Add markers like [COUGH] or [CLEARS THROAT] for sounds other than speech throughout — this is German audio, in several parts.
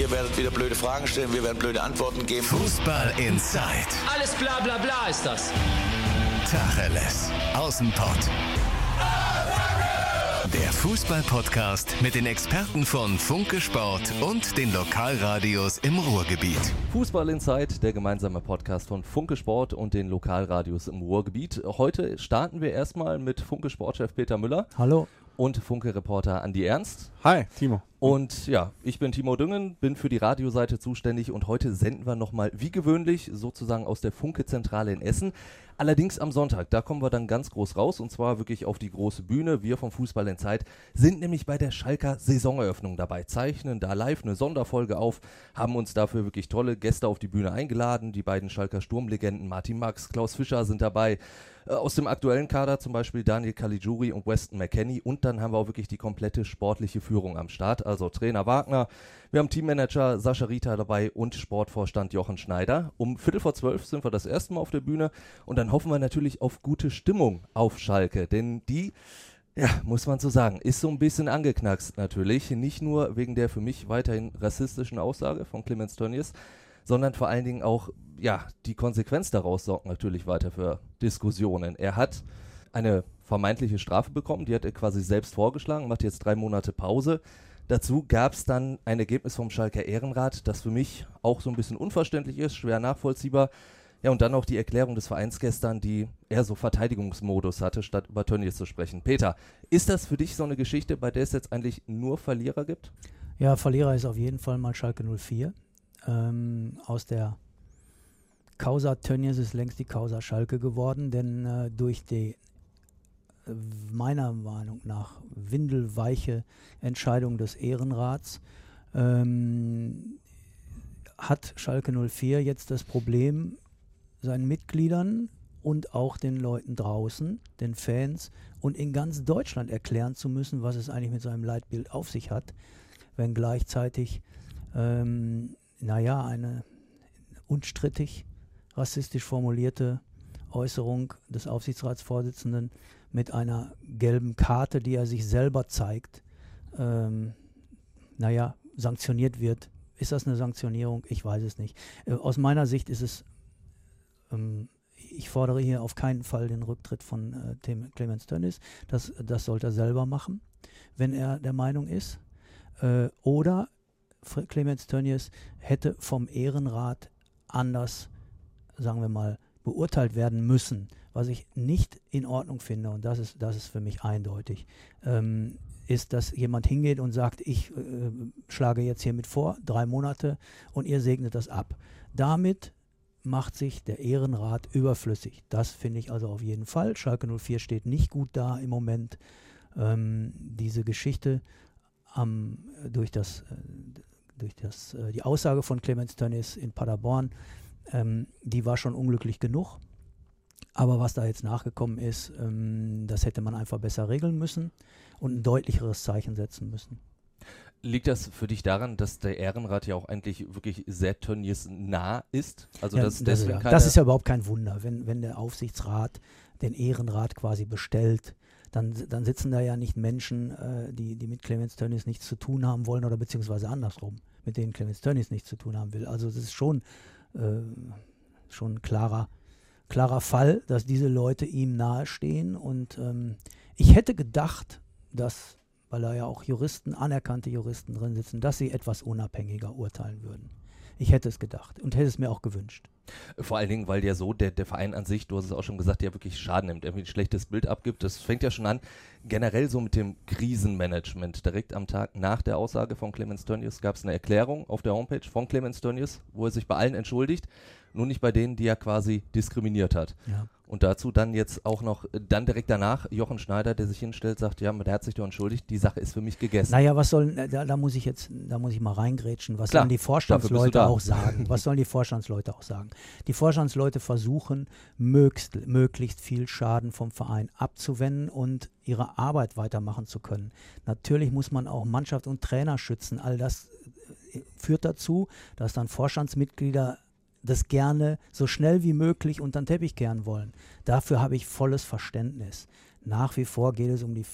Ihr werdet wieder blöde Fragen stellen, wir werden blöde Antworten geben. Fußball Inside. Alles bla bla bla ist das. Tacheles. Außenpott. Der Fußball-Podcast mit den Experten von Funke Sport und den Lokalradios im Ruhrgebiet. Fußball Inside, der gemeinsame Podcast von Funke Sport und den Lokalradios im Ruhrgebiet. Heute starten wir erstmal mit Funke Sportchef Peter Müller. Hallo. Und Funke-Reporter Andi Ernst. Hi, Timo. Und ja, ich bin Timo Düngen, bin für die Radioseite zuständig und heute senden wir nochmal wie gewöhnlich sozusagen aus der Funke-Zentrale in Essen. Allerdings am Sonntag, da kommen wir dann ganz groß raus und zwar wirklich auf die große Bühne. Wir vom Fußball in Zeit sind nämlich bei der Schalker Saisoneröffnung dabei, zeichnen da live eine Sonderfolge auf, haben uns dafür wirklich tolle Gäste auf die Bühne eingeladen. Die beiden Schalker Sturmlegenden Martin Max, Klaus Fischer sind dabei. Äh, aus dem aktuellen Kader zum Beispiel Daniel Caligiuri und Weston McKenney und dann haben wir auch wirklich die komplette sportliche Führung am Start. Also Trainer Wagner, wir haben Teammanager Sascha Rita dabei und Sportvorstand Jochen Schneider. Um Viertel vor zwölf sind wir das erste Mal auf der Bühne und dann hoffen wir natürlich auf gute Stimmung auf Schalke, denn die ja, muss man so sagen, ist so ein bisschen angeknackst natürlich. Nicht nur wegen der für mich weiterhin rassistischen Aussage von Clemens Tönnies, sondern vor allen Dingen auch, ja, die Konsequenz daraus sorgt natürlich weiter für Diskussionen. Er hat eine vermeintliche Strafe bekommen, die hat er quasi selbst vorgeschlagen, macht jetzt drei Monate Pause. Dazu gab es dann ein Ergebnis vom Schalker Ehrenrat, das für mich auch so ein bisschen unverständlich ist, schwer nachvollziehbar. Ja, und dann auch die Erklärung des Vereins gestern, die eher so Verteidigungsmodus hatte, statt über Tönnies zu sprechen. Peter, ist das für dich so eine Geschichte, bei der es jetzt eigentlich nur Verlierer gibt? Ja, Verlierer ist auf jeden Fall mal Schalke 04. Ähm, aus der Causa Tönnies ist längst die Causa Schalke geworden, denn äh, durch die äh, meiner Meinung nach windelweiche Entscheidung des Ehrenrats ähm, hat Schalke 04 jetzt das Problem, seinen Mitgliedern und auch den Leuten draußen, den Fans und in ganz Deutschland erklären zu müssen, was es eigentlich mit seinem Leitbild auf sich hat, wenn gleichzeitig ähm, naja, eine unstrittig rassistisch formulierte Äußerung des Aufsichtsratsvorsitzenden mit einer gelben Karte, die er sich selber zeigt, ähm, naja, sanktioniert wird. Ist das eine Sanktionierung? Ich weiß es nicht. Äh, aus meiner Sicht ist es, ähm, ich fordere hier auf keinen Fall den Rücktritt von äh, Clemens Tönnies. Das, das sollte er selber machen, wenn er der Meinung ist. Äh, oder Clemens Tönnies hätte vom Ehrenrat anders, sagen wir mal, beurteilt werden müssen, was ich nicht in Ordnung finde, und das ist, das ist für mich eindeutig, ähm, ist, dass jemand hingeht und sagt, ich äh, schlage jetzt hiermit vor, drei Monate, und ihr segnet das ab. Damit macht sich der Ehrenrat überflüssig. Das finde ich also auf jeden Fall. Schalke 04 steht nicht gut da im Moment. Ähm, diese Geschichte am, durch das äh, durch das, äh, die Aussage von Clemens Tönnies in Paderborn, ähm, die war schon unglücklich genug. Aber was da jetzt nachgekommen ist, ähm, das hätte man einfach besser regeln müssen und ein deutlicheres Zeichen setzen müssen. Liegt das für dich daran, dass der Ehrenrat ja auch eigentlich wirklich sehr Tönnies nah ist? Also ja, dass das, ja, das ist ja überhaupt kein Wunder, wenn, wenn der Aufsichtsrat den Ehrenrat quasi bestellt, dann, dann sitzen da ja nicht Menschen, äh, die, die mit Clemens Tönnies nichts zu tun haben wollen oder beziehungsweise andersrum mit denen Clemens Tönnies nichts zu tun haben will. Also es ist schon, äh, schon ein klarer, klarer Fall, dass diese Leute ihm nahestehen. Und ähm, ich hätte gedacht, dass, weil da ja auch Juristen, anerkannte Juristen drin sitzen, dass sie etwas unabhängiger urteilen würden. Ich hätte es gedacht und hätte es mir auch gewünscht. Vor allen Dingen, weil ja so der, der Verein an sich, du hast es auch schon gesagt, ja wirklich Schaden nimmt, irgendwie ein schlechtes Bild abgibt. Das fängt ja schon an, generell so mit dem Krisenmanagement. Direkt am Tag nach der Aussage von Clemens Tönnies gab es eine Erklärung auf der Homepage von Clemens Tönnies, wo er sich bei allen entschuldigt, nur nicht bei denen, die er quasi diskriminiert hat. Ja. Und dazu dann jetzt auch noch, dann direkt danach Jochen Schneider, der sich hinstellt, sagt, ja, der hat sich doch entschuldigt, die Sache ist für mich gegessen. Naja, was sollen, äh, da, da muss ich jetzt, da muss ich mal reingrätschen, was Klar, sollen die Vorstandsleute auch sagen? Was sollen die Vorstandsleute auch sagen? Die Vorstandsleute versuchen, möglichst, möglichst viel Schaden vom Verein abzuwenden und ihre Arbeit weitermachen zu können. Natürlich muss man auch Mannschaft und Trainer schützen. All das äh, führt dazu, dass dann Vorstandsmitglieder das gerne so schnell wie möglich unter den Teppich kehren wollen. Dafür habe ich volles Verständnis. Nach wie vor geht es um die,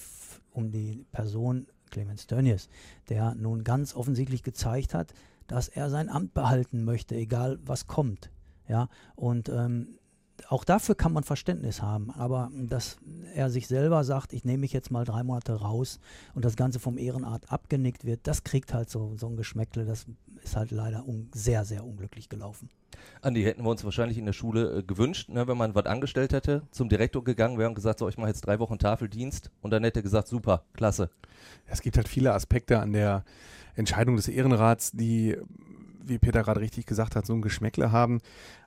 um die Person Clemens Tönnies, der nun ganz offensichtlich gezeigt hat, dass er sein Amt behalten möchte, egal was kommt. Ja, und ähm, auch dafür kann man Verständnis haben, aber dass er sich selber sagt, ich nehme mich jetzt mal drei Monate raus und das Ganze vom Ehrenart abgenickt wird, das kriegt halt so, so ein Geschmäckle, das ist halt leider sehr, sehr unglücklich gelaufen. Andi, hätten wir uns wahrscheinlich in der Schule äh, gewünscht, ne, wenn man was angestellt hätte, zum Direktor gegangen wäre und gesagt, so, ich mache jetzt drei Wochen Tafeldienst und dann hätte er gesagt, super, klasse. Es gibt halt viele Aspekte an der Entscheidung des Ehrenrats, die, wie Peter gerade richtig gesagt hat, so ein Geschmäckle haben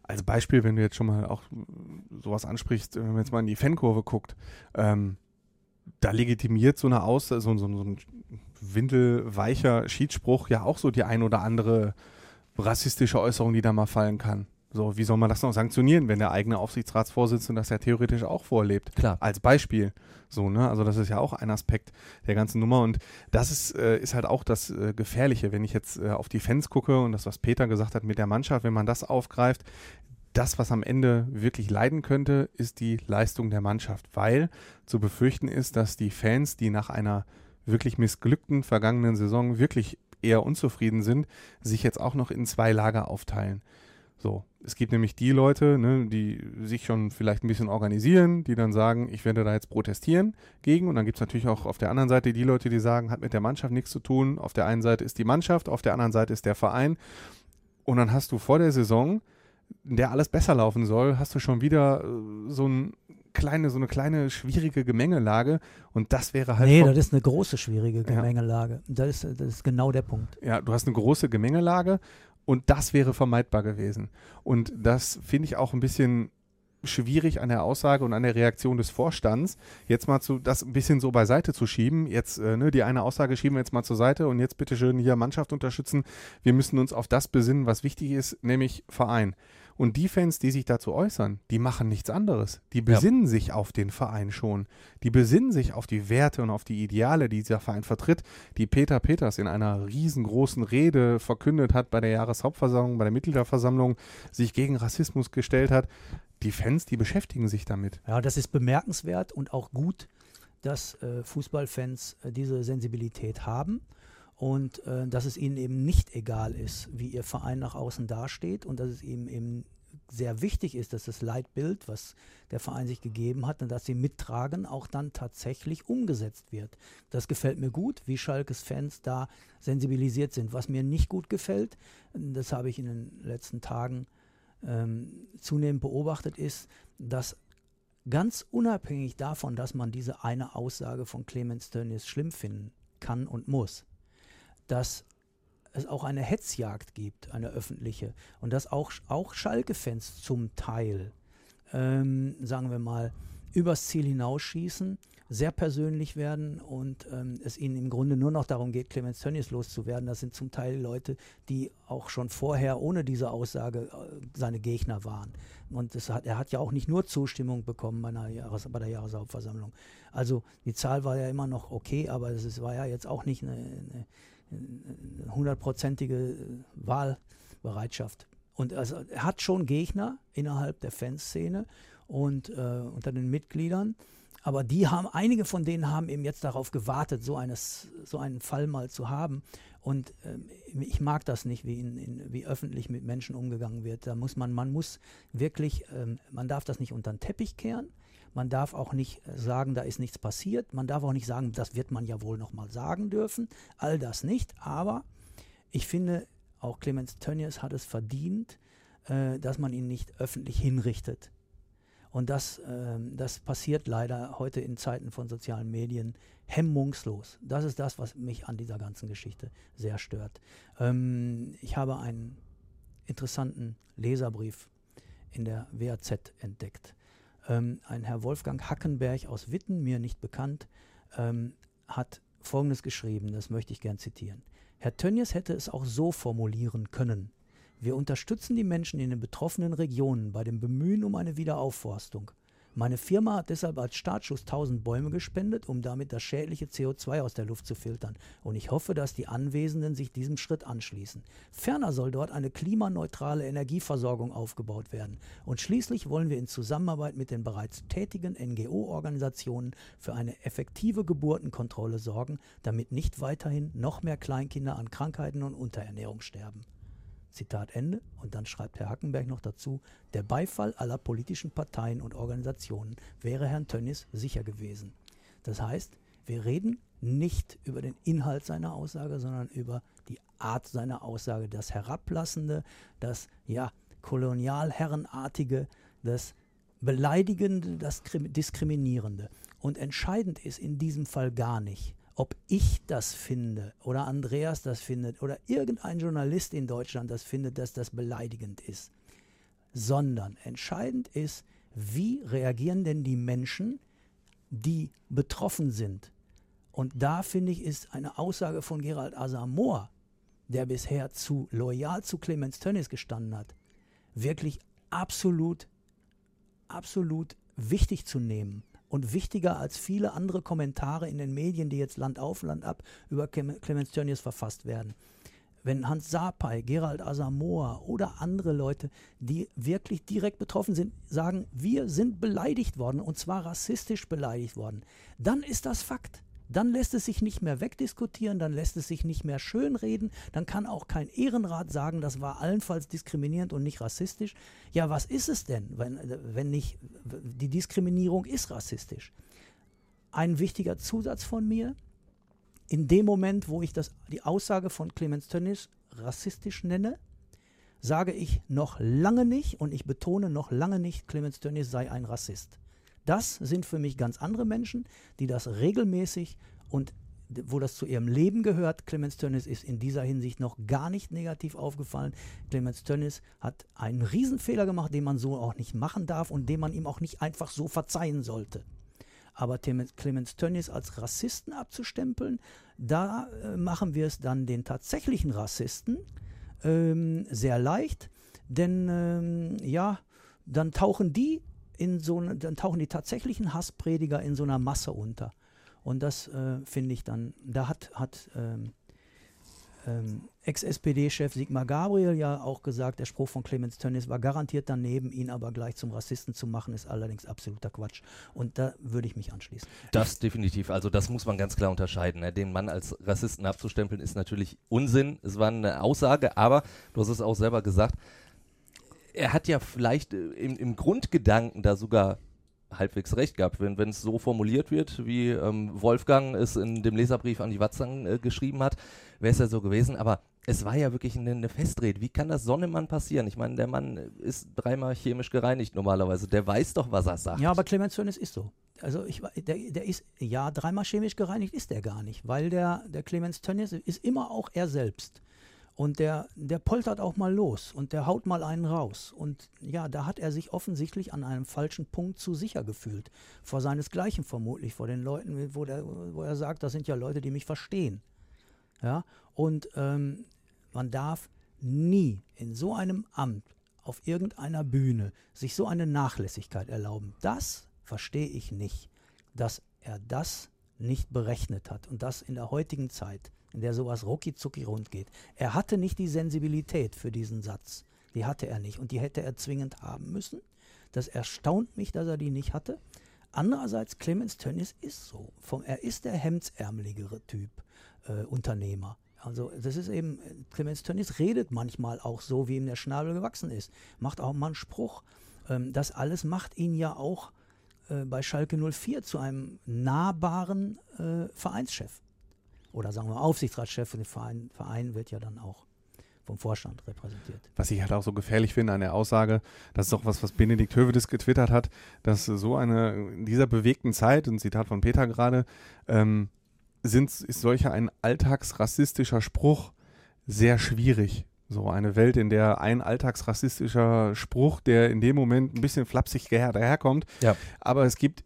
als Beispiel, wenn du jetzt schon mal auch sowas ansprichst, wenn man jetzt mal in die Fankurve guckt, ähm, da legitimiert so eine Aus, so, so, so ein windelweicher Schiedsspruch ja auch so die ein oder andere rassistische Äußerung, die da mal fallen kann. So, wie soll man das noch sanktionieren, wenn der eigene Aufsichtsratsvorsitzende das ja theoretisch auch vorlebt? Klar. Als Beispiel. So, ne? Also das ist ja auch ein Aspekt der ganzen Nummer. Und das ist, äh, ist halt auch das äh, Gefährliche, wenn ich jetzt äh, auf die Fans gucke und das, was Peter gesagt hat mit der Mannschaft, wenn man das aufgreift, das, was am Ende wirklich leiden könnte, ist die Leistung der Mannschaft, weil zu befürchten ist, dass die Fans, die nach einer wirklich missglückten vergangenen Saison wirklich eher unzufrieden sind, sich jetzt auch noch in zwei Lager aufteilen. So, es gibt nämlich die Leute, ne, die sich schon vielleicht ein bisschen organisieren, die dann sagen, ich werde da jetzt protestieren gegen. Und dann gibt es natürlich auch auf der anderen Seite die Leute, die sagen, hat mit der Mannschaft nichts zu tun. Auf der einen Seite ist die Mannschaft, auf der anderen Seite ist der Verein. Und dann hast du vor der Saison, in der alles besser laufen soll, hast du schon wieder äh, so ein kleine, so eine kleine schwierige Gemengelage und das wäre halt. Nee, das ist eine große schwierige Gemengelage. Ja. Das, ist, das ist genau der Punkt. Ja, du hast eine große Gemengelage und das wäre vermeidbar gewesen. Und das finde ich auch ein bisschen schwierig an der Aussage und an der Reaktion des Vorstands, jetzt mal zu, das ein bisschen so beiseite zu schieben. Jetzt, äh, ne, die eine Aussage schieben wir jetzt mal zur Seite und jetzt bitte schön hier Mannschaft unterstützen. Wir müssen uns auf das besinnen, was wichtig ist, nämlich Verein. Und die Fans, die sich dazu äußern, die machen nichts anderes. Die besinnen ja. sich auf den Verein schon. Die besinnen sich auf die Werte und auf die Ideale, die dieser Verein vertritt, die Peter Peters in einer riesengroßen Rede verkündet hat bei der Jahreshauptversammlung, bei der Mitgliederversammlung, sich gegen Rassismus gestellt hat. Die Fans, die beschäftigen sich damit. Ja, das ist bemerkenswert und auch gut, dass äh, Fußballfans äh, diese Sensibilität haben und äh, dass es ihnen eben nicht egal ist, wie ihr Verein nach außen dasteht und dass es ihnen eben sehr wichtig ist, dass das Leitbild, was der Verein sich gegeben hat und dass sie mittragen, auch dann tatsächlich umgesetzt wird. Das gefällt mir gut, wie Schalkes Fans da sensibilisiert sind. Was mir nicht gut gefällt, das habe ich in den letzten Tagen ähm, zunehmend beobachtet, ist, dass ganz unabhängig davon, dass man diese eine Aussage von Clemens Tönnies schlimm finden kann und muss, dass es auch eine Hetzjagd gibt, eine öffentliche. Und dass auch, auch Schalke-Fans zum Teil, ähm, sagen wir mal, übers Ziel hinausschießen, sehr persönlich werden und ähm, es ihnen im Grunde nur noch darum geht, Clemens Tönnies loszuwerden. Das sind zum Teil Leute, die auch schon vorher ohne diese Aussage äh, seine Gegner waren. Und hat, er hat ja auch nicht nur Zustimmung bekommen bei, Jahres-, bei der Jahreshauptversammlung. Also die Zahl war ja immer noch okay, aber es war ja jetzt auch nicht eine, eine hundertprozentige Wahlbereitschaft. Und also er hat schon Gegner innerhalb der Fanszene und äh, unter den Mitgliedern. Aber die haben, einige von denen haben eben jetzt darauf gewartet, so, eines, so einen Fall mal zu haben. Und äh, ich mag das nicht, wie, in, in, wie öffentlich mit Menschen umgegangen wird. Da muss man, man muss wirklich, ähm, man darf das nicht unter den Teppich kehren. Man darf auch nicht äh, sagen, da ist nichts passiert. Man darf auch nicht sagen, das wird man ja wohl nochmal sagen dürfen. All das nicht. Aber ich finde, auch Clemens Tönnies hat es verdient, äh, dass man ihn nicht öffentlich hinrichtet. Und das, äh, das passiert leider heute in Zeiten von sozialen Medien hemmungslos. Das ist das, was mich an dieser ganzen Geschichte sehr stört. Ähm, ich habe einen interessanten Leserbrief in der WAZ entdeckt. Ähm, ein Herr Wolfgang Hackenberg aus Witten, mir nicht bekannt, ähm, hat Folgendes geschrieben, das möchte ich gern zitieren. Herr Tönnies hätte es auch so formulieren können. Wir unterstützen die Menschen in den betroffenen Regionen bei dem Bemühen um eine Wiederaufforstung. Meine Firma hat deshalb als Startschuss 1000 Bäume gespendet, um damit das schädliche CO2 aus der Luft zu filtern. Und ich hoffe, dass die Anwesenden sich diesem Schritt anschließen. Ferner soll dort eine klimaneutrale Energieversorgung aufgebaut werden. Und schließlich wollen wir in Zusammenarbeit mit den bereits tätigen NGO-Organisationen für eine effektive Geburtenkontrolle sorgen, damit nicht weiterhin noch mehr Kleinkinder an Krankheiten und Unterernährung sterben. Zitat Ende. Und dann schreibt Herr Hackenberg noch dazu, der Beifall aller politischen Parteien und Organisationen wäre Herrn Tönnies sicher gewesen. Das heißt, wir reden nicht über den Inhalt seiner Aussage, sondern über die Art seiner Aussage, das Herablassende, das ja kolonialherrenartige, das Beleidigende, das Diskriminierende. Und entscheidend ist in diesem Fall gar nicht, ob ich das finde oder Andreas das findet oder irgendein Journalist in Deutschland das findet, dass das beleidigend ist, sondern entscheidend ist, wie reagieren denn die Menschen, die betroffen sind. Und da finde ich, ist eine Aussage von Gerald Asamoah, der bisher zu loyal zu Clemens Tönnies gestanden hat, wirklich absolut, absolut wichtig zu nehmen und wichtiger als viele andere Kommentare in den Medien, die jetzt Land auf, Land ab über Clemens Tönnies verfasst werden. Wenn Hans Sapai, Gerald Asamoah oder andere Leute, die wirklich direkt betroffen sind, sagen, wir sind beleidigt worden und zwar rassistisch beleidigt worden, dann ist das Fakt dann lässt es sich nicht mehr wegdiskutieren, dann lässt es sich nicht mehr schönreden, dann kann auch kein Ehrenrat sagen, das war allenfalls diskriminierend und nicht rassistisch. Ja, was ist es denn, wenn, wenn nicht, die Diskriminierung ist rassistisch. Ein wichtiger Zusatz von mir, in dem Moment, wo ich das, die Aussage von Clemens Tönnies rassistisch nenne, sage ich noch lange nicht, und ich betone noch lange nicht, Clemens Tönnies sei ein Rassist. Das sind für mich ganz andere Menschen, die das regelmäßig und wo das zu ihrem Leben gehört. Clemens Tönnies ist in dieser Hinsicht noch gar nicht negativ aufgefallen. Clemens Tönnies hat einen Riesenfehler gemacht, den man so auch nicht machen darf und den man ihm auch nicht einfach so verzeihen sollte. Aber Clemens Tönnies als Rassisten abzustempeln, da äh, machen wir es dann den tatsächlichen Rassisten ähm, sehr leicht. Denn ähm, ja, dann tauchen die in so dann tauchen die tatsächlichen Hassprediger in so einer Masse unter. Und das äh, finde ich dann, da hat, hat ähm, ähm, Ex-SPD-Chef Sigmar Gabriel ja auch gesagt, der Spruch von Clemens Tönnies war garantiert daneben, ihn aber gleich zum Rassisten zu machen, ist allerdings absoluter Quatsch. Und da würde ich mich anschließen. Das definitiv, also das muss man ganz klar unterscheiden. Ne? Den Mann als Rassisten abzustempeln ist natürlich Unsinn. Es war eine Aussage, aber du hast es auch selber gesagt, er hat ja vielleicht äh, im, im, Grundgedanken da sogar halbwegs recht gehabt, wenn es so formuliert wird, wie ähm, Wolfgang es in dem Leserbrief an die Watzang äh, geschrieben hat, wäre es ja so gewesen, aber es war ja wirklich eine, eine Festrede. Wie kann das Sonnemann passieren? Ich meine, der Mann ist dreimal chemisch gereinigt normalerweise. Der weiß doch, was er sagt. Ja, aber Clemens Tönnes ist so. Also ich, der, der ist, ja, dreimal chemisch gereinigt ist der gar nicht, weil der, der Clemens Tönnies ist immer auch er selbst. Und der, der poltert auch mal los und der haut mal einen raus. Und ja, da hat er sich offensichtlich an einem falschen Punkt zu sicher gefühlt. Vor seinesgleichen vermutlich, vor den Leuten, wo, der, wo er sagt, das sind ja Leute, die mich verstehen. Ja, und ähm, man darf nie in so einem Amt auf irgendeiner Bühne sich so eine Nachlässigkeit erlauben. Das verstehe ich nicht, dass er das nicht berechnet hat und das in der heutigen Zeit in der sowas rucki rund geht. Er hatte nicht die Sensibilität für diesen Satz. Die hatte er nicht und die hätte er zwingend haben müssen. Das erstaunt mich, dass er die nicht hatte. Andererseits, Clemens Tönnies ist so. Vom, er ist der hemdsärmeligere Typ äh, Unternehmer. Also das ist eben, Clemens Tönnies redet manchmal auch so, wie ihm der Schnabel gewachsen ist. Macht auch mal einen Spruch. Ähm, das alles macht ihn ja auch äh, bei Schalke 04 zu einem nahbaren äh, Vereinschef oder sagen wir Aufsichtsratschef von dem Verein, Verein wird ja dann auch vom Vorstand repräsentiert. Was ich halt auch so gefährlich finde an der Aussage, das ist auch was, was Benedikt Hövedes getwittert hat, dass so eine, in dieser bewegten Zeit, ein Zitat von Peter gerade, ähm, sind, ist solcher ein alltagsrassistischer Spruch sehr schwierig. So eine Welt, in der ein alltagsrassistischer Spruch, der in dem Moment ein bisschen flapsig daherkommt, ja. aber es gibt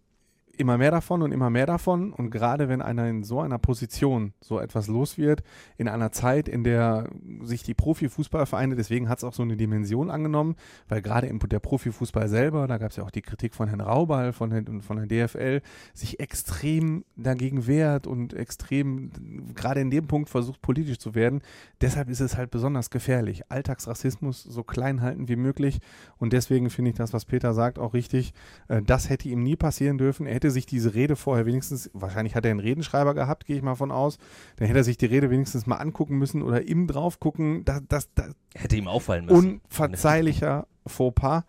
immer mehr davon und immer mehr davon. Und gerade wenn einer in so einer Position so etwas los wird, in einer Zeit, in der sich die Profifußballvereine, deswegen hat es auch so eine Dimension angenommen, weil gerade im der Profifußball selber, da gab es ja auch die Kritik von Herrn Raubal, von von der DFL, sich extrem dagegen wehrt und extrem gerade in dem Punkt versucht, politisch zu werden. Deshalb ist es halt besonders gefährlich. Alltagsrassismus so klein halten wie möglich. Und deswegen finde ich das, was Peter sagt, auch richtig. Äh, das hätte ihm nie passieren dürfen. Er hätte sich diese Rede vorher wenigstens, wahrscheinlich hat er einen Redenschreiber gehabt, gehe ich mal von aus, dann hätte er sich die Rede wenigstens mal angucken müssen oder ihm drauf gucken. Das, das, das hätte ihm auffallen müssen. Unverzeihlicher Fauxpas.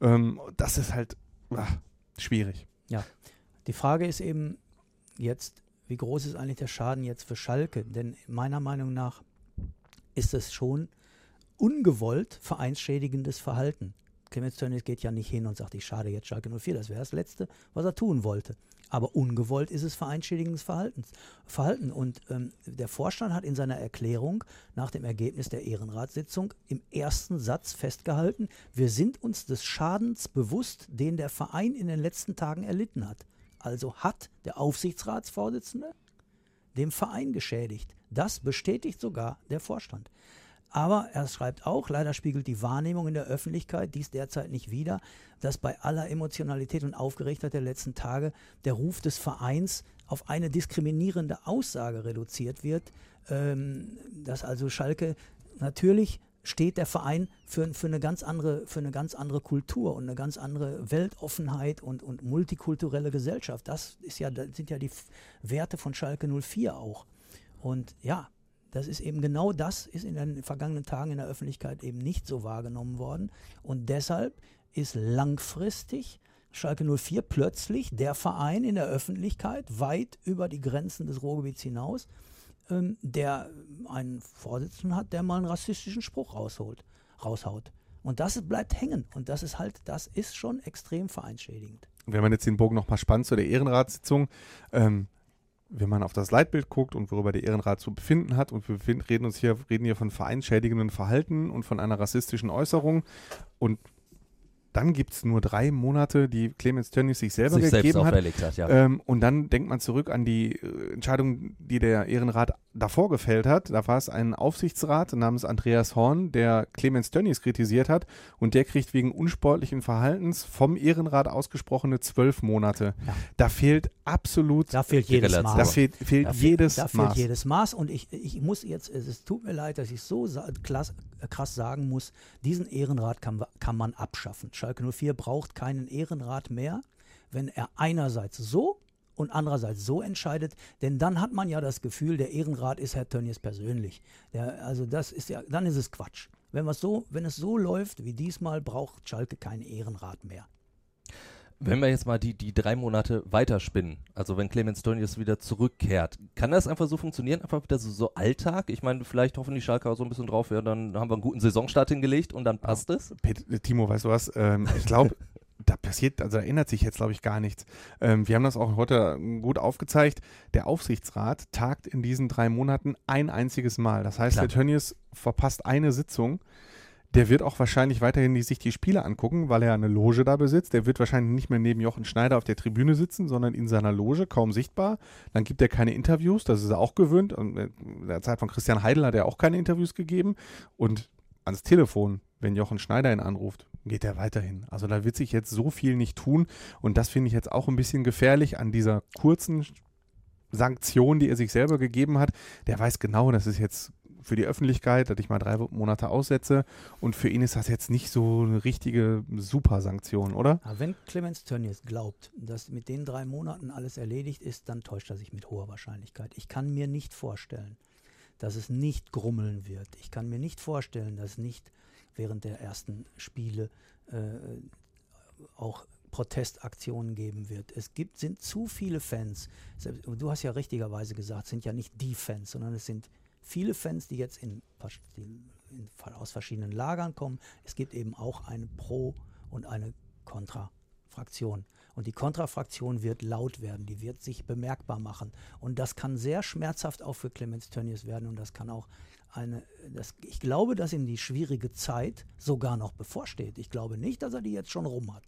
Ähm, das ist halt ach, schwierig. Ja, die Frage ist eben jetzt, wie groß ist eigentlich der Schaden jetzt für Schalke? Denn meiner Meinung nach ist es schon ungewollt vereinsschädigendes Verhalten. Clemens Tönnies geht ja nicht hin und sagt, ich schade jetzt Schalke 04. Das wäre das Letzte, was er tun wollte. Aber ungewollt ist es vereinschädigendes Verhaltens, Verhalten. Und ähm, der Vorstand hat in seiner Erklärung nach dem Ergebnis der Ehrenratssitzung im ersten Satz festgehalten, wir sind uns des Schadens bewusst, den der Verein in den letzten Tagen erlitten hat. Also hat der Aufsichtsratsvorsitzende dem Verein geschädigt. Das bestätigt sogar der Vorstand. Aber er schreibt auch, leider spiegelt die Wahrnehmung in der Öffentlichkeit dies derzeit nicht wider, dass bei aller Emotionalität und Aufgeregtheit der letzten Tage der Ruf des Vereins auf eine diskriminierende Aussage reduziert wird, ähm, dass also Schalke natürlich steht der Verein für, für, eine ganz andere, für eine ganz andere Kultur und eine ganz andere Weltoffenheit und, und multikulturelle Gesellschaft. Das ist ja, das sind ja die Werte von Schalke 04 auch. Und ja, das ist eben genau das, ist in den vergangenen Tagen in der Öffentlichkeit eben nicht so wahrgenommen worden. Und deshalb ist langfristig Schalke 04 plötzlich der Verein in der Öffentlichkeit weit über die Grenzen des Ruhrgebiets hinaus, ähm, der einen Vorsitzenden hat, der mal einen rassistischen Spruch rausholt, raushaut. Und das bleibt hängen. Und das ist halt, das ist schon extrem vereinsschädigend. Wenn man jetzt den Bogen nochmal spannt zu der Ehrenratssitzung, ähm, wenn man auf das Leitbild guckt und worüber der Ehrenrat zu befinden hat, und wir reden uns hier, reden hier von vereinsschädigenden Verhalten und von einer rassistischen Äußerung. Und dann gibt es nur drei Monate, die Clemens Tönnies sich selber sich gegeben hat. hat ja. ähm, und dann denkt man zurück an die äh, Entscheidung, die der Ehrenrat davor gefällt hat. Da war es ein Aufsichtsrat namens Andreas Horn, der Clemens Tönnies kritisiert hat und der kriegt wegen unsportlichen Verhaltens vom Ehrenrat ausgesprochene zwölf Monate. Ja. Da fehlt absolut da fehlt jedes Maß. Da fehlt, fehlt da jedes da fehlt Maß. jedes Maß und ich, ich muss jetzt, es tut mir leid, dass ich so krass, krass sagen muss, diesen Ehrenrat kann, kann man abschaffen. Schalke 04 braucht keinen Ehrenrat mehr, wenn er einerseits so und andererseits so entscheidet, denn dann hat man ja das Gefühl, der Ehrenrat ist Herr Tönnies persönlich. Der, also das ist ja, dann ist es Quatsch. Wenn, so, wenn es so läuft wie diesmal, braucht Schalke keinen Ehrenrat mehr. Wenn wir jetzt mal die, die drei Monate weiterspinnen, also wenn Clemens Tönnies wieder zurückkehrt, kann das einfach so funktionieren? Einfach wieder so, so Alltag? Ich meine, vielleicht hoffen die Schalker so ein bisschen drauf, ja, dann haben wir einen guten Saisonstart hingelegt und dann passt ja. es. Timo, weißt du was? Ähm, ich glaube, [LAUGHS] da passiert, also da ändert sich jetzt, glaube ich, gar nichts. Ähm, wir haben das auch heute gut aufgezeigt. Der Aufsichtsrat tagt in diesen drei Monaten ein einziges Mal. Das heißt, Klar. der Tönnies verpasst eine Sitzung. Der wird auch wahrscheinlich weiterhin die, sich die Spiele angucken, weil er eine Loge da besitzt. Der wird wahrscheinlich nicht mehr neben Jochen Schneider auf der Tribüne sitzen, sondern in seiner Loge, kaum sichtbar. Dann gibt er keine Interviews, das ist er auch gewöhnt. Und in der Zeit von Christian Heidel hat er auch keine Interviews gegeben. Und ans Telefon, wenn Jochen Schneider ihn anruft, geht er weiterhin. Also da wird sich jetzt so viel nicht tun. Und das finde ich jetzt auch ein bisschen gefährlich an dieser kurzen Sanktion, die er sich selber gegeben hat. Der weiß genau, das ist jetzt für die Öffentlichkeit, dass ich mal drei Monate aussetze. Und für ihn ist das jetzt nicht so eine richtige Super-Sanktion, oder? Aber wenn Clemens Tönnies glaubt, dass mit den drei Monaten alles erledigt ist, dann täuscht er sich mit hoher Wahrscheinlichkeit. Ich kann mir nicht vorstellen, dass es nicht grummeln wird. Ich kann mir nicht vorstellen, dass nicht während der ersten Spiele äh, auch Protestaktionen geben wird. Es gibt, sind zu viele Fans. Du hast ja richtigerweise gesagt, es sind ja nicht die Fans, sondern es sind viele Fans, die jetzt in, in, aus verschiedenen Lagern kommen. Es gibt eben auch eine Pro- und eine Kontra-Fraktion. Und die Kontrafraktion wird laut werden, die wird sich bemerkbar machen. Und das kann sehr schmerzhaft auch für Clemens Tönnies werden und das kann auch eine, das, ich glaube, dass ihm die schwierige Zeit sogar noch bevorsteht. Ich glaube nicht, dass er die jetzt schon rum hat.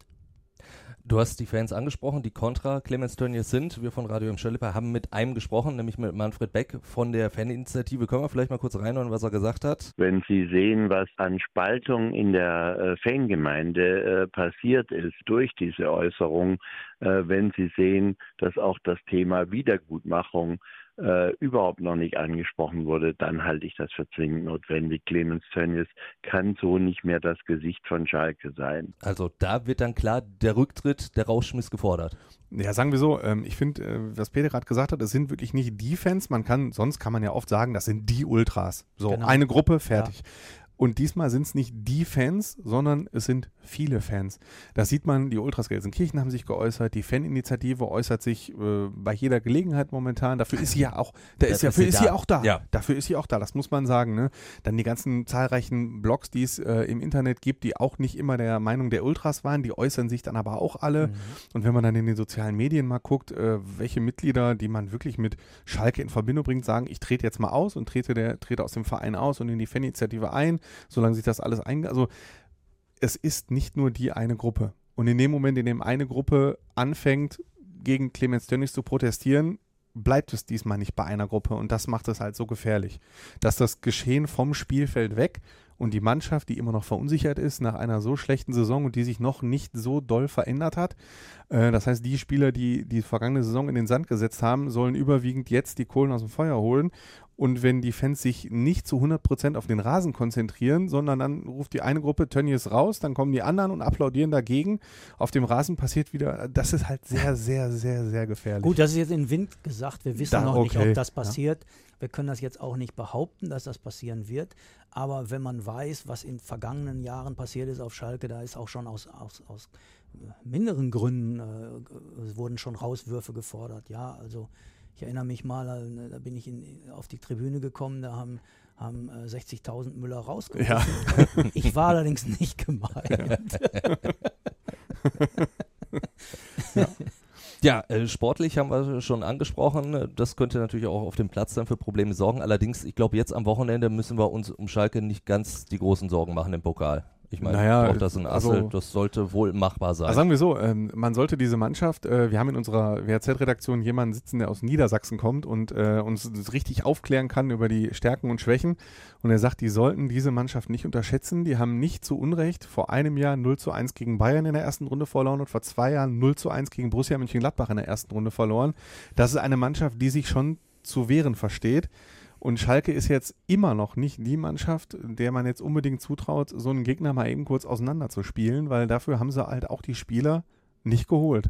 Du hast die Fans angesprochen, die kontra Clemens Tönnies sind. Wir von Radio im Schölliper haben mit einem gesprochen, nämlich mit Manfred Beck von der Faninitiative. Können wir vielleicht mal kurz reinhören, was er gesagt hat? Wenn Sie sehen, was an Spaltung in der äh, Fangemeinde äh, passiert ist durch diese Äußerung, äh, wenn Sie sehen, dass auch das Thema Wiedergutmachung äh, überhaupt noch nicht angesprochen wurde, dann halte ich das für zwingend notwendig. Clemens Tönnies kann so nicht mehr das Gesicht von Schalke sein. Also da wird dann klar der Rücktritt, der Rausschmiss gefordert. Ja, sagen wir so, ähm, ich finde, äh, was Peter gerade gesagt hat, es sind wirklich nicht die Fans, man kann, sonst kann man ja oft sagen, das sind die Ultras. So, Genau. eine Gruppe, fertig. Und diesmal sind es nicht die Fans, sondern es sind viele Fans. Das sieht man, die Ultras Gelsenkirchen haben sich geäußert, die Faninitiative äußert sich äh, bei jeder Gelegenheit momentan. Dafür ist sie ja auch, da ist, Dafür dafür ist ist sie da. auch da. Ja. Dafür ist sie auch da, das muss man sagen. Ne? Dann die ganzen zahlreichen Blogs, die es äh, im Internet gibt, die auch nicht immer der Meinung der Ultras waren, die äußern sich dann aber auch alle. Und wenn man dann in den sozialen Medien mal guckt, äh, welche Mitglieder, die man wirklich mit Schalke in Verbindung bringt, sagen, ich trete jetzt mal aus und trete, der, trete aus dem Verein aus und in die Faninitiative ein, solange sich das alles einge... Also es ist nicht nur die eine Gruppe. Und in dem Moment, in dem eine Gruppe anfängt, gegen Clemens Tönnies zu protestieren, bleibt es diesmal nicht bei einer Gruppe. Und das macht es halt so gefährlich. Dass das Geschehen vom Spielfeld weg und die Mannschaft, die immer noch verunsichert ist nach einer so schlechten Saison und die sich noch nicht so doll verändert hat. Äh, das heißt, die Spieler, die die vergangene Saison in den Sand gesetzt haben, sollen überwiegend jetzt die Kohlen aus dem Feuer holen. Und wenn die Fans sich nicht zu 100% auf den Rasen konzentrieren, sondern dann ruft die eine Gruppe Tönnies raus, dann kommen die anderen und applaudieren dagegen. Auf dem Rasen passiert wieder, das ist halt sehr, sehr, sehr, sehr gefährlich. Gut, das ist jetzt in den Wind gesagt. Wir wissen Da- noch nicht, okay, ob das ja. passiert. Wir können das jetzt auch nicht behaupten, dass das passieren wird. Aber wenn man weiß, was in vergangenen Jahren passiert ist auf Schalke, da ist auch schon aus, aus, aus äh, minderen Gründen äh, es wurden schon Rauswürfe gefordert. Ja, also ich erinnere mich mal, äh, da bin ich in, auf die Tribüne gekommen, da haben, haben äh, 60.000 Müller rausgeworfen. ja, Ich war allerdings nicht gemeint. [LAUGHS] [LAUGHS] Ja, äh, sportlich haben wir schon angesprochen. Das könnte natürlich auch auf dem Platz dann für Probleme sorgen. Allerdings, ich glaube, jetzt am Wochenende müssen wir uns um Schalke nicht ganz die großen Sorgen machen im Pokal. Ich meine, Naja, braucht das ein Assel, also- das sollte wohl machbar sein. Also sagen wir so, ähm, man sollte diese Mannschaft, äh, wir haben in unserer WRZ-Redaktion jemanden sitzen, der aus Niedersachsen kommt und äh, uns richtig aufklären kann über die Stärken und Schwächen. Und er sagt, die sollten diese Mannschaft nicht unterschätzen. Die haben nicht zu Unrecht vor einem Jahr 0 zu 1 gegen Bayern in der ersten Runde verloren und vor zwei Jahren 0 zu 1 gegen Borussia Mönchengladbach in der ersten Runde verloren. Das ist eine Mannschaft, die sich schon zu wehren versteht. Und Schalke ist jetzt immer noch nicht die Mannschaft, der man jetzt unbedingt zutraut, so einen Gegner mal eben kurz auseinanderzuspielen, weil dafür haben sie halt auch die Spieler nicht geholt.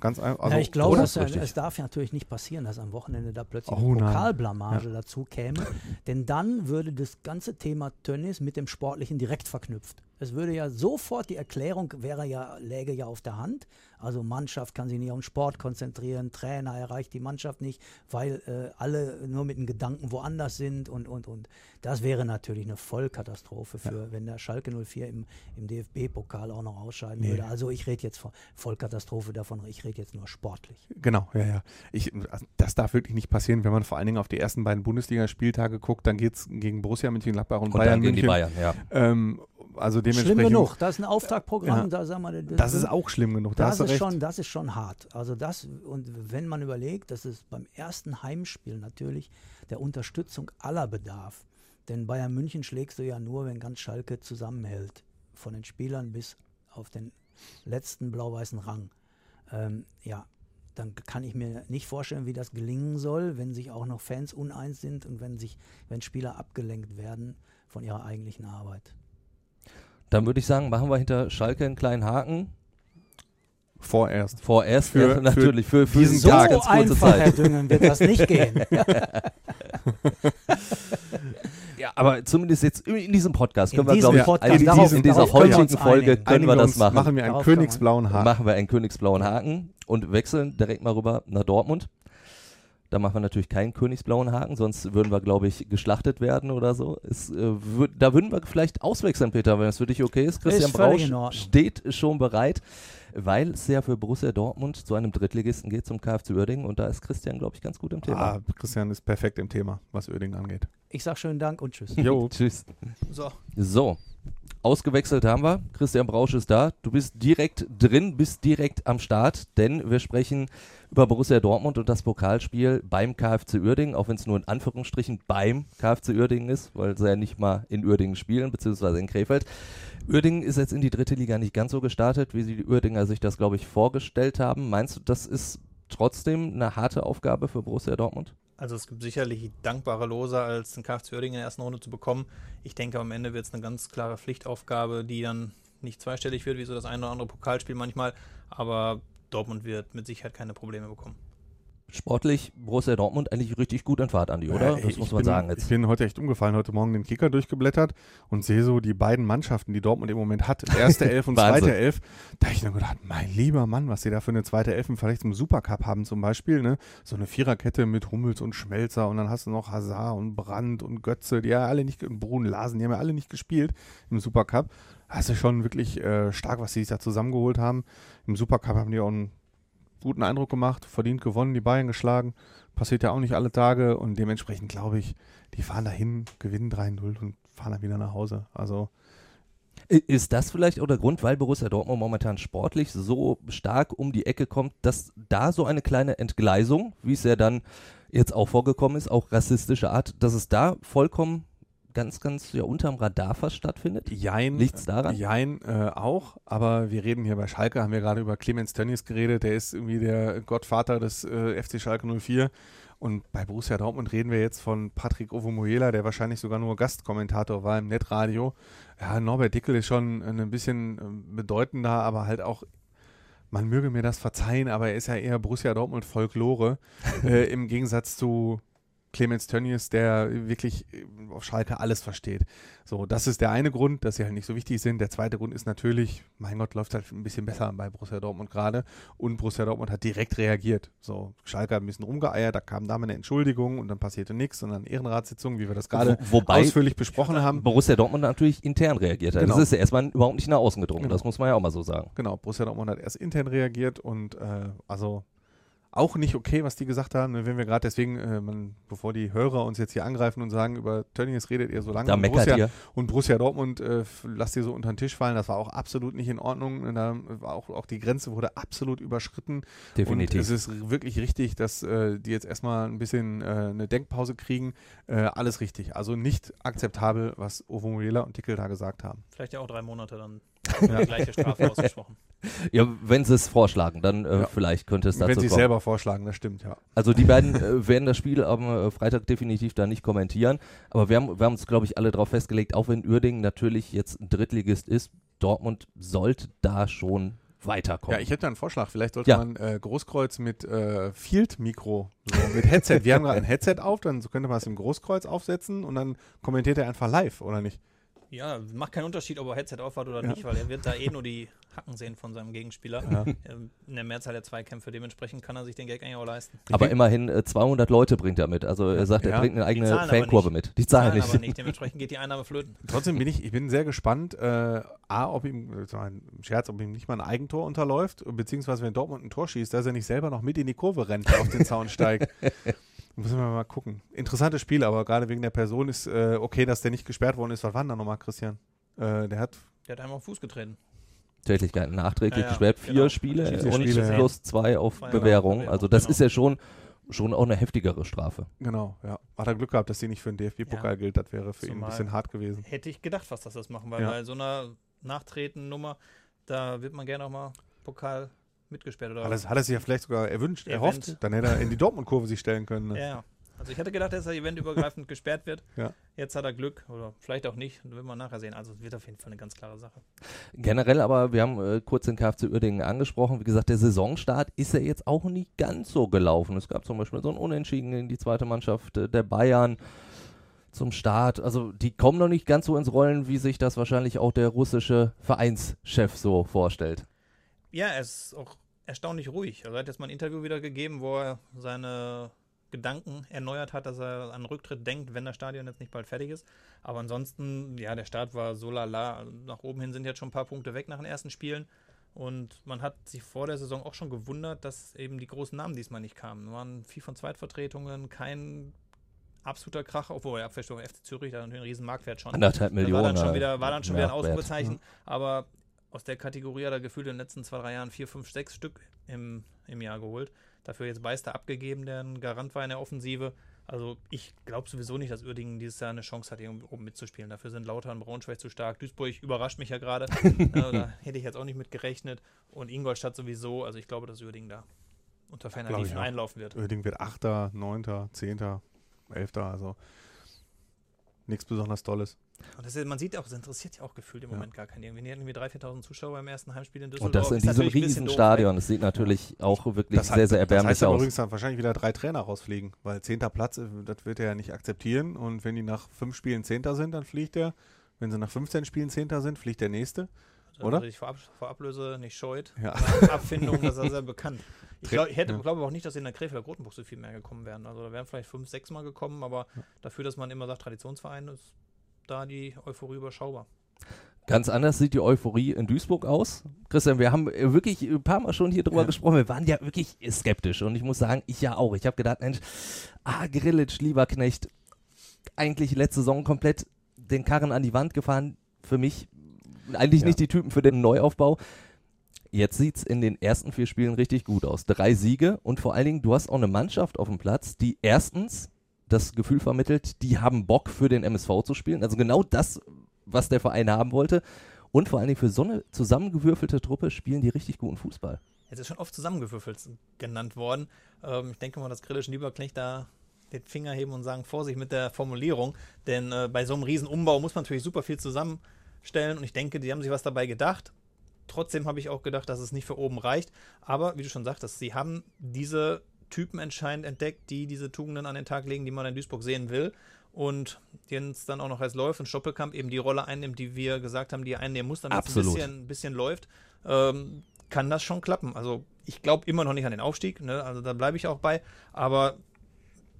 Ganz einfach. Also, ja, ich glaube, dass, es darf ja natürlich nicht passieren, dass am Wochenende da plötzlich Oh. Pokalblamage dazu käme. Denn dann würde das ganze Thema Tönnies mit dem Sportlichen direkt verknüpft. Es würde ja sofort, die Erklärung wäre ja, läge ja auf der Hand. Also Mannschaft kann sich nicht auf den Sport konzentrieren, Trainer erreicht die Mannschaft nicht, weil äh, alle nur mit den Gedanken woanders sind und, und, und. Das wäre natürlich eine Vollkatastrophe für, wenn der Schalke 04 im, im DFB-Pokal auch noch ausscheiden Nee. würde. Also ich rede jetzt von Vollkatastrophe davon, ich rede jetzt nur sportlich. Genau, ja, ja. Ich, also das darf wirklich nicht passieren, wenn man vor allen Dingen auf die ersten beiden Bundesligaspieltage guckt, dann geht es gegen Borussia Mönchengladbach und, und Bayern dann gegen München. die Bayern, ja. Ähm, also Schlimm dementsprechend. genug. Das ist ein Auftaktprogramm. Ja. Da sagen wir, das, Das ist auch schlimm genug, da das ist recht. schon, das ist schon hart. Also das und wenn man überlegt, dass es beim ersten Heimspiel natürlich der Unterstützung aller bedarf. Denn Bayern München schlägst du ja nur, wenn ganz Schalke zusammenhält, von den Spielern bis auf den letzten blau-weißen Rang. Ähm, ja, dann kann ich mir nicht vorstellen, wie das gelingen soll, wenn sich auch noch Fans uneins sind und wenn sich, wenn Spieler abgelenkt werden von ihrer eigentlichen Arbeit. Dann würde ich sagen, machen wir hinter Schalke einen kleinen Haken. Vorerst. Vorerst Für- ja, natürlich für, für diesen diese Tag. so ganz kurze einfach, Herr Zeit. Düngen, wird das nicht gehen. [LAUGHS] Ja, aber zumindest jetzt in diesem Podcast In können wir, diesem glaube ich, Podcast, in, darauf- in dieser heutigen Folge einigen. können wir das machen. machen wir einen Darauf königsblauen Haken. Machen wir einen königsblauen Haken und wechseln direkt mal rüber nach Dortmund. Da machen wir natürlich keinen königsblauen Haken, sonst würden wir, glaube ich, geschlachtet werden oder so. Es, äh, würd, da würden wir vielleicht auswechseln, Peter, wenn es für dich okay ist. Christian völlig Brausch steht schon bereit, weil es ja für Borussia Dortmund zu einem Drittligisten geht, zum KFC Uerdingen. Und da ist Christian, glaube ich, ganz gut im Thema. Ah, Christian ist perfekt im Thema, was Öding angeht. Ich sage schönen Dank und tschüss. Jo. [LAUGHS] Tschüss. So. So, Ausgewechselt haben wir. Christian Brausch ist da. Du bist direkt drin, bist direkt am Start, denn wir sprechen über Borussia Dortmund und das Pokalspiel beim KfC Uerdingen, auch wenn es nur in Anführungsstrichen beim KfC Uerdingen ist, weil sie ja nicht mal in Uerdingen spielen, beziehungsweise in Krefeld. Uerdingen ist jetzt in die dritte Liga nicht ganz so gestartet, wie sie die Uerdinger sich das, glaube ich, vorgestellt haben. Meinst du, das ist trotzdem eine harte Aufgabe für Borussia Dortmund? Also es gibt sicherlich dankbare Loser, als den KFC Uerdingen in der ersten Runde zu bekommen. Ich denke, am Ende wird es eine ganz klare Pflichtaufgabe, die dann nicht zweistellig wird, wie so das eine oder andere Pokalspiel manchmal. Aber Dortmund wird mit Sicherheit keine Probleme bekommen sportlich Borussia Dortmund eigentlich richtig gut in Fahrt, Andi, oder? Ja, das muss man bin, sagen. Jetzt. Ich bin heute echt umgefallen, heute Morgen den Kicker durchgeblättert und sehe so die beiden Mannschaften, die Dortmund im Moment hat, [LAUGHS] erste Elf und zweite Elf. Da habe ich nur gedacht, mein lieber Mann, was sie da für eine zweite Elf vielleicht zum Supercup haben zum Beispiel, ne? So eine Viererkette mit Hummels und Schmelzer und dann hast du noch Hazard und Brandt und Götze, die ja alle nicht, Brun, Lasen, die haben ja alle nicht gespielt im Supercup. Ist schon wirklich äh, stark, was sie sich da zusammengeholt haben. Im Supercup haben die auch einen guten Eindruck gemacht, verdient gewonnen, die Bayern geschlagen. Passiert ja auch nicht alle Tage und dementsprechend glaube ich, die fahren dahin, gewinnen 3-0 und fahren dann wieder nach Hause. Also. Ist das vielleicht auch der Grund, weil Borussia Dortmund momentan sportlich so stark um die Ecke kommt, dass da so eine kleine Entgleisung, wie es ja dann jetzt auch vorgekommen ist, auch rassistische Art, dass es da vollkommen ganz, ganz ja, unterm Radar fast stattfindet? Jein. Liegt's daran? Jein äh, auch, aber wir reden hier bei Schalke, haben wir gerade über Clemens Tönnies geredet, der ist irgendwie der Gottvater des äh, FC Schalke 04. Und bei Borussia Dortmund reden wir jetzt von Patrick Ovomoyela, der wahrscheinlich sogar nur Gastkommentator war im Netradio. Ja, Norbert Dickel ist schon ein bisschen äh, bedeutender, aber halt auch man möge mir das verzeihen, aber er ist ja eher Borussia Dortmund Folklore [LAUGHS] äh, im Gegensatz zu Clemens Tönnies, der wirklich äh, auf Schalke alles versteht. So, das ist der eine Grund, dass sie halt nicht so wichtig sind. Der zweite Grund ist natürlich, mein Gott, läuft halt ein bisschen besser bei Borussia Dortmund gerade. Und Borussia Dortmund hat direkt reagiert. So, Schalke hat ein bisschen rumgeeiert, da kam da mal eine Entschuldigung und dann passierte nichts, sondern Ehrenratssitzung, wie wir das gerade ausführlich besprochen haben. Borussia Dortmund natürlich intern reagiert hat. Genau. Das ist ja erstmal überhaupt nicht nach außen gedrungen. Genau. Das muss man ja auch mal so sagen. Genau, Borussia Dortmund hat erst intern reagiert und äh, also auch nicht okay, was die gesagt haben. Wenn wir gerade deswegen, äh, man, bevor die Hörer uns jetzt hier angreifen und sagen, über Tönnies redet ihr so lange da und, Borussia, ihr. und Borussia Dortmund äh, lasst ihr so unter den Tisch fallen, das war auch absolut nicht in Ordnung. Und da war auch, auch die Grenze wurde absolut überschritten. Definitiv. Und es ist wirklich richtig, dass äh, die jetzt erstmal ein bisschen äh, eine Denkpause kriegen. Äh, alles richtig. Also nicht akzeptabel, was Ovo Muela und Dickel da gesagt haben. Vielleicht ja auch drei Monate dann ja. gleiche Strafe ausgesprochen. Ja, wenn sie es vorschlagen, dann äh, ja. vielleicht könnte es dazu Wenn sie es selber vorschlagen, das stimmt, ja. Also die beiden äh, werden das Spiel am äh, Freitag definitiv da nicht kommentieren. Aber wir haben, wir haben uns, glaube ich, alle darauf festgelegt, auch wenn Uerdingen natürlich jetzt ein Drittligist ist, Dortmund sollte da schon weiterkommen. Ja, ich hätte einen Vorschlag. Vielleicht sollte ja. man äh, Großkreuz mit äh, Field-Mikro, so mit Headset. Wir haben gerade ein Headset auf, dann könnte man es im Großkreuz aufsetzen und dann kommentiert er einfach live, oder nicht? Ja, macht keinen Unterschied, ob er Headset aufhat oder ja. nicht, weil er wird da eh nur die Hacken sehen von seinem Gegenspieler. Ja. Ähm, in der Mehrzahl der Zweikämpfe. Dementsprechend kann er sich den Gag eigentlich auch leisten. Aber immerhin äh, 200 Leute bringt er mit. Also er sagt, ja. er bringt eine eigene Fankurve mit. Die zahlen, die zahlen nicht. aber nicht. Dementsprechend geht die Einnahme flöten. [LAUGHS] Trotzdem bin ich, ich bin sehr gespannt, äh, A, ob ihm, so ein Scherz, ob ihm nicht mal ein Eigentor unterläuft, beziehungsweise wenn Dortmund ein Tor schießt, dass er nicht selber noch mit in die Kurve rennt, auf den Zaun steigt. [LAUGHS] Müssen wir mal gucken. Interessantes Spiel, aber gerade wegen der Person ist äh, okay, dass der nicht gesperrt worden ist. Was war denn da nochmal, Christian? Äh, der hat. Der hat einmal auf Fuß getreten. Tätigkeiten nachträglich ja, ja, gesperrt. Vier genau. Spiele und Spiele, plus zwei auf Bewährung. Bewährung. Also das genau. ist ja schon, schon auch eine heftigere Strafe. Genau, ja. Hat er Glück gehabt, dass sie nicht für den DFB-Pokal ja. gilt. Das wäre für Zumal ihn ein bisschen hart gewesen. Hätte ich gedacht, was das das machen, weil bei so einer Nachtretennummer, da wird man gerne auch mal Pokal mitgesperrt oder was. Hat er sich ja vielleicht sogar erwünscht, erhofft. Dann hätte er in die Dortmund-Kurve sich stellen können. Ne? Ja, also ich hätte gedacht, dass er eventübergreifend [LAUGHS] gesperrt wird. Ja. Jetzt hat er Glück oder vielleicht auch nicht. Das wird man nachher sehen. Also es wird auf jeden Fall eine ganz klare Sache. Generell aber, wir haben äh, kurz den KFC Uerdingen angesprochen. Wie gesagt, der Saisonstart ist ja jetzt auch nicht ganz so gelaufen. Es gab zum Beispiel so ein Unentschieden in die zweite Mannschaft äh, der Bayern zum Start. Also die kommen noch nicht ganz so ins Rollen, wie sich das wahrscheinlich auch der russische Vereinschef so vorstellt. Ja, er ist auch erstaunlich ruhig. Also er hat jetzt mal ein Interview wieder gegeben, wo er seine Gedanken erneuert hat, dass er an Rücktritt denkt, wenn das Stadion jetzt nicht bald fertig ist. Aber ansonsten, ja, der Start war so lala. Nach oben hin sind jetzt schon ein paar Punkte weg nach den ersten Spielen. Und man hat sich vor der Saison auch schon gewundert, dass eben die großen Namen diesmal nicht kamen. Es waren viel von Zweitvertretungen, kein absoluter Kracher, obwohl ja, auch FC Zürich, da natürlich einen riesen Marktwert schon. Anderthalb Millionen. war dann schon äh, wieder, war dann schon wieder ein. Ausrufezeichen. Aber aus der Kategorie hat er gefühlt in den letzten zwei, drei Jahren vier, fünf, sechs Stück im, im Jahr geholt. Dafür jetzt Beister abgegeben, der ein Garant war in der Offensive. Also ich glaube sowieso nicht, dass Uerdingen dieses Jahr eine Chance hat, hier oben mitzuspielen. Dafür sind Lauter und Braunschweig zu stark. Duisburg überrascht mich ja gerade. [LAUGHS] äh, da hätte ich jetzt auch nicht mit gerechnet. Und Ingolstadt sowieso. Also ich glaube, dass Uerdingen da unter ferner Liefen einlaufen wird. Uerdingen wird 8., 9., 10., 11., also nichts besonders Tolles. Und das ist, man sieht auch, es interessiert ja auch gefühlt im Ja. Moment gar keinen irgendwie. Die hatten irgendwie 3.000, 4.000 Zuschauer im ersten Heimspiel in Düsseldorf. Und das in Ist diesem doof, Stadion. Das sieht natürlich auch wirklich Das hat- sehr, sehr Das erbärmlich heißt aber aus. übrigens dann wahrscheinlich wieder drei Trainer rausfliegen, weil zehnter Platz, äh, das wird er ja nicht akzeptieren. Und wenn die nach fünf Spielen Zehnter sind, dann fliegt er. Wenn sie nach 15 Spielen Zehnter sind, fliegt der nächste. Also, oder? Wenn sich vor, Ab vor Ablöse nicht scheut. Ja. Abfindung, das ist ja sehr [LAUGHS] bekannt. Ich, glaub, ich hätte, ja. glaube auch nicht, dass in der Krefelder Grotenbuch so viel mehr gekommen wären. Also da wären vielleicht fünf, sechs Mal gekommen, aber dafür, dass man immer sagt, Traditionsverein ist da die Euphorie überschaubar. Ganz anders sieht die Euphorie in Duisburg aus. Christian, wir haben äh, wirklich ein paar Mal schon hier drüber Ja. gesprochen. Wir waren ja wirklich skeptisch und ich muss sagen, ich ja auch. Ich habe gedacht, Mensch, ah, Grillitsch, Lieberknecht, eigentlich letzte Saison komplett den Karren an die Wand gefahren. Für mich eigentlich Ja. nicht die Typen für den Neuaufbau. Jetzt sieht es in den ersten vier Spielen richtig gut aus. Drei Siege und vor allen Dingen, du hast auch eine Mannschaft auf dem Platz, die erstens das Gefühl vermittelt, die haben Bock für den MSV zu spielen. Also genau das, was der Verein haben wollte. Und vor allen Dingen für so eine zusammengewürfelte Truppe spielen die richtig guten Fußball. Jetzt ist schon oft zusammengewürfelt genannt worden. Ähm, ich denke mal, dass Grillischen Lieberknecht da den Finger heben und sagen, Vorsicht mit der Formulierung. Denn äh, bei so einem riesen Umbau muss man natürlich super viel zusammenstellen. Und ich denke, die haben sich was dabei gedacht. Trotzdem habe ich auch gedacht, dass es nicht für oben reicht. Aber wie du schon sagtest, sie haben diese Typen anscheinend entdeckt, die diese Tugenden an den Tag legen, die man in Duisburg sehen will. Und jetzt dann auch noch als Läufer und Stoppelkamp eben die Rolle einnimmt, die wir gesagt haben, die er einnehmen muss, damit es ein Absolut. bisschen, ein bisschen läuft. Ähm, kann das schon klappen. Also ich glaube immer noch nicht an den Aufstieg, ne? also da bleibe ich auch bei, aber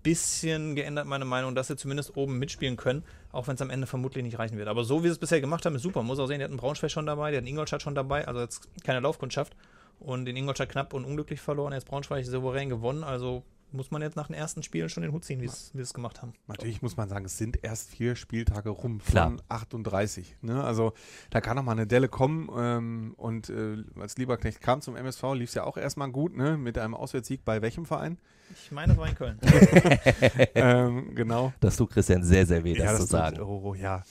bisschen geändert meine Meinung, dass sie zumindest oben mitspielen können, auch wenn es am Ende vermutlich nicht reichen wird. Aber so wie sie es bisher gemacht haben, ist super. Muss auch sehen, die hatten Braunschweig schon dabei, die hatten Ingolstadt schon dabei, also jetzt keine Laufkundschaft. Und in Ingolstadt knapp und unglücklich verloren, jetzt Braunschweig souverän gewonnen. Also muss man jetzt nach den ersten Spielen schon den Hut ziehen, wie sie es gemacht haben. Natürlich muss man sagen, es sind erst vier Spieltage rum Klar. von 38. Ne? Also da kann noch mal eine Delle kommen. Ähm, und äh, als Lieberknecht kam zum MSV, lief es ja auch erstmal gut, ne? mit einem Auswärtssieg bei welchem Verein? Ich meine, es war in Köln. [LAUGHS] ähm, genau. Das tut Christian sehr, sehr weh, das, zu tut- sagen. Oh, ja.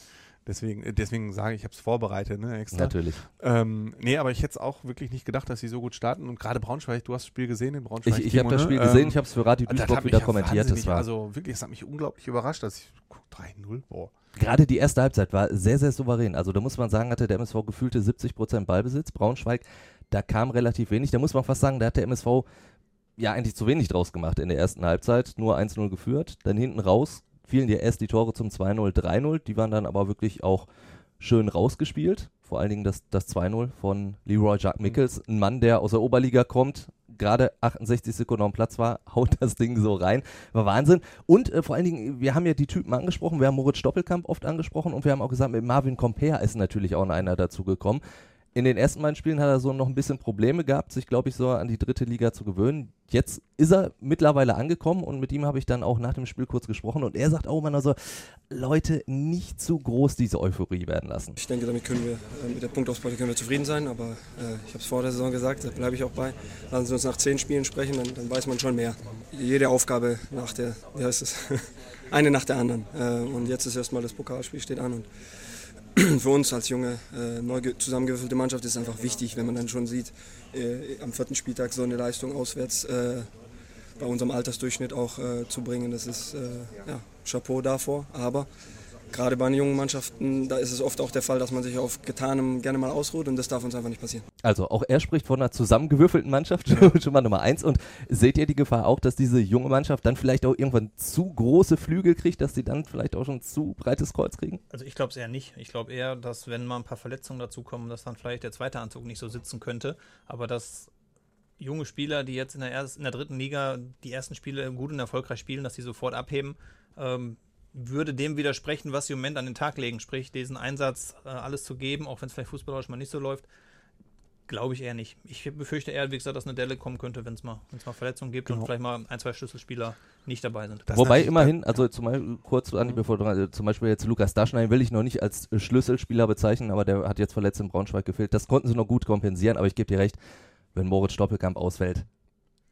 Deswegen, äh, deswegen sage ich, ich habe es vorbereitet, ne, extra. Natürlich. Ähm, nee, aber ich hätte es auch wirklich nicht gedacht, dass sie so gut starten. Und gerade Braunschweig, du hast das Spiel gesehen in Braunschweig. Ich, ich habe das ne? Spiel gesehen, Ähm, ich habe es für Radio das Duisburg wieder kommentiert. Das war Also wirklich, es hat mich unglaublich überrascht, dass ich guck, 3-0, boah. Gerade die erste Halbzeit war sehr, sehr souverän. Also da muss man sagen, hatte der MSV gefühlte 70% Ballbesitz. Braunschweig, da kam relativ wenig. Da muss man fast sagen, da hat der MSV ja eigentlich zu wenig draus gemacht in der ersten Halbzeit. Nur 1-0 geführt. Dann hinten raus fielen dir erst die Tore zum 2-0, 3-0. Die waren dann aber wirklich auch schön rausgespielt. Vor allen Dingen das, das 2-0 von Leroy Jacques Mickels. Ein Mann, der aus der Oberliga kommt, gerade 68 Sekunden dem Platz war, [LAUGHS] haut das Ding so rein. War Wahnsinn. Und äh, vor allen Dingen, wir haben ja die Typen angesprochen, wir haben Moritz Stoppelkamp oft angesprochen und wir haben auch gesagt, mit Marvin Comper ist natürlich auch einer dazu gekommen. In den ersten beiden Spielen hat er so noch ein bisschen Probleme gehabt, sich, glaube ich, so an die dritte Liga zu gewöhnen. Jetzt ist er mittlerweile angekommen und mit ihm habe ich dann auch nach dem Spiel kurz gesprochen und er sagt auch immer so, Leute, nicht zu groß diese Euphorie werden lassen. Ich denke, damit können wir, äh, mit der Punktausbeute können wir zufrieden sein, aber äh, ich habe es vor der Saison gesagt, da bleibe ich auch bei. Lassen Sie uns nach zehn Spielen sprechen, dann, dann weiß man schon mehr. Jede Aufgabe nach der, wie heißt es, [LAUGHS] eine nach der anderen. Äh, und jetzt ist erstmal das Pokalspiel steht an und [CLEARS THROAT] für uns als junge, äh, neu ge- zusammengewürfelte Mannschaft ist es einfach wichtig, wenn man dann schon sieht, äh, am vierten Spieltag so eine Leistung auswärts äh, bei unserem Altersdurchschnitt auch äh, zu bringen. Das ist äh, ja, Chapeau davor. Aber gerade bei den jungen Mannschaften, da ist es oft auch der Fall, dass man sich auf Getanem gerne mal ausruht und das darf uns einfach nicht passieren. Also auch er spricht von einer zusammengewürfelten Mannschaft, schon, [LAUGHS] schon mal Nummer eins. Und seht ihr die Gefahr auch, dass diese junge Mannschaft dann vielleicht auch irgendwann zu große Flügel kriegt, dass sie dann vielleicht auch schon zu breites Kreuz kriegen? Also ich glaube es eher nicht. Ich glaube eher, dass wenn mal ein paar Verletzungen dazukommen, dass dann vielleicht der zweite Anzug nicht so sitzen könnte. Aber dass junge Spieler, die jetzt in der, erst, in der dritten Liga die ersten Spiele gut und erfolgreich spielen, dass die sofort abheben, ähm, würde dem widersprechen, was sie im Moment an den Tag legen. Sprich, diesen Einsatz, äh, alles zu geben, auch wenn es vielleicht fußballerisch mal nicht so läuft. Glaube ich eher nicht. Ich befürchte eher, wie gesagt, dass eine Delle kommen könnte, wenn es mal, wenn's mal Verletzungen gibt genau. und vielleicht mal ein, zwei Schlüsselspieler nicht dabei sind. Das Wobei immerhin, also zum Beispiel, kurz an die mhm. bevor also zum Beispiel jetzt Lukas Daschnein will ich noch nicht als Schlüsselspieler bezeichnen, aber der hat jetzt verletzt in Braunschweig gefehlt. Das konnten sie noch gut kompensieren, aber ich gebe dir recht, wenn Moritz Stoppelkamp ausfällt,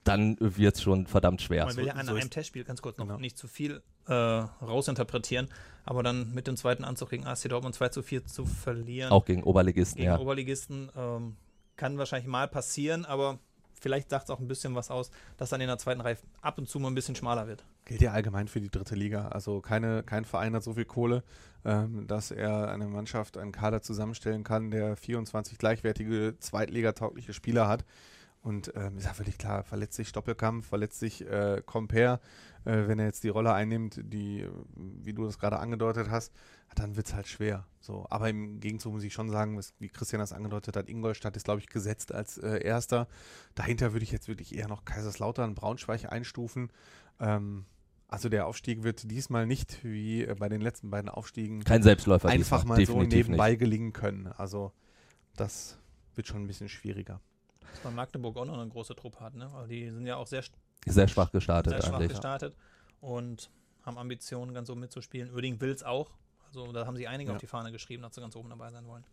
dann wird es schon verdammt schwer. Man will ja an so einem Testspiel ganz kurz noch genau. nicht zu viel äh, rausinterpretieren, aber dann mit dem zweiten Anzug gegen AC Dortmund 2 zu 4 zu verlieren. Auch gegen Oberligisten, gegen ja. Oberligisten ähm, kann wahrscheinlich mal passieren, aber vielleicht sagt es auch ein bisschen was aus, dass dann in der zweiten Reihe ab und zu mal ein bisschen schmaler wird. Gilt ja allgemein für die dritte Liga. Also keine, kein Verein hat so viel Kohle, ähm, dass er eine Mannschaft, einen Kader zusammenstellen kann, der 24 gleichwertige zweitligataugliche Spieler hat. Und ähm, ist ja völlig klar, verletzt sich Doppelkampf, verletzt sich äh, Compare, äh, wenn er jetzt die Rolle einnimmt, die, wie du das gerade angedeutet hast, dann wird es halt schwer. So. Aber im Gegenzug muss ich schon sagen, was, wie Christian das angedeutet hat, Ingolstadt ist, glaube ich, gesetzt als äh, Erster. Dahinter würde ich jetzt wirklich eher noch Kaiserslautern, Braunschweig einstufen. Ähm, also der Aufstieg wird diesmal nicht wie äh, bei den letzten beiden Aufstiegen kein Selbstläufer einfach mal so nebenbei nicht. gelingen können. Also das wird schon ein bisschen schwieriger. Dass man Magdeburg auch noch eine große Truppe hat, ne? Aber die sind ja auch sehr, sehr schwach gestartet. Sehr schwach eigentlich, gestartet und haben Ambitionen, ganz oben mitzuspielen. Oerding will es auch. Also da haben sich einige ja. auf die Fahne geschrieben, dass sie ganz oben dabei sein wollen.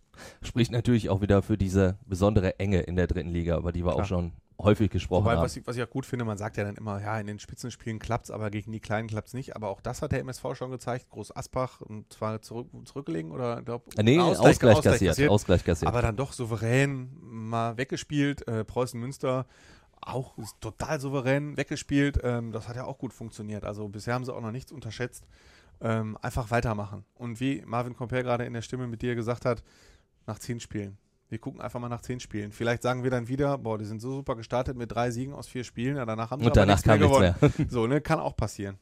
Spricht natürlich auch wieder für diese besondere Enge in der dritten Liga, über die wir Klar. auch schon häufig gesprochen Wobei, haben. Was ich, was ich auch gut finde, man sagt ja dann immer, ja, in den Spitzenspielen klappt es, aber gegen die Kleinen klappt es nicht. Aber auch das hat der MSV schon gezeigt. Groß Aspach, und zwar zurück, zurückgelegen oder glaub, äh, nee, Ausgleich, Ausgleich, Ausgleich, kassiert, kassiert. Ausgleich kassiert. Aber dann doch souverän mal weggespielt. Äh, Preußen Münster auch total souverän weggespielt. Ähm, das hat ja auch gut funktioniert. Also bisher haben sie auch noch nichts unterschätzt. Ähm, einfach weitermachen. Und wie Marvin Comper gerade in der Stimme mit dir gesagt hat, nach zehn Spielen. Wir gucken einfach mal nach zehn Spielen. Vielleicht sagen wir dann wieder, boah, die sind so super gestartet mit drei Siegen aus vier Spielen. Ja, danach haben sie Und danach kam nichts mehr. [LAUGHS] so, ne, kann auch passieren.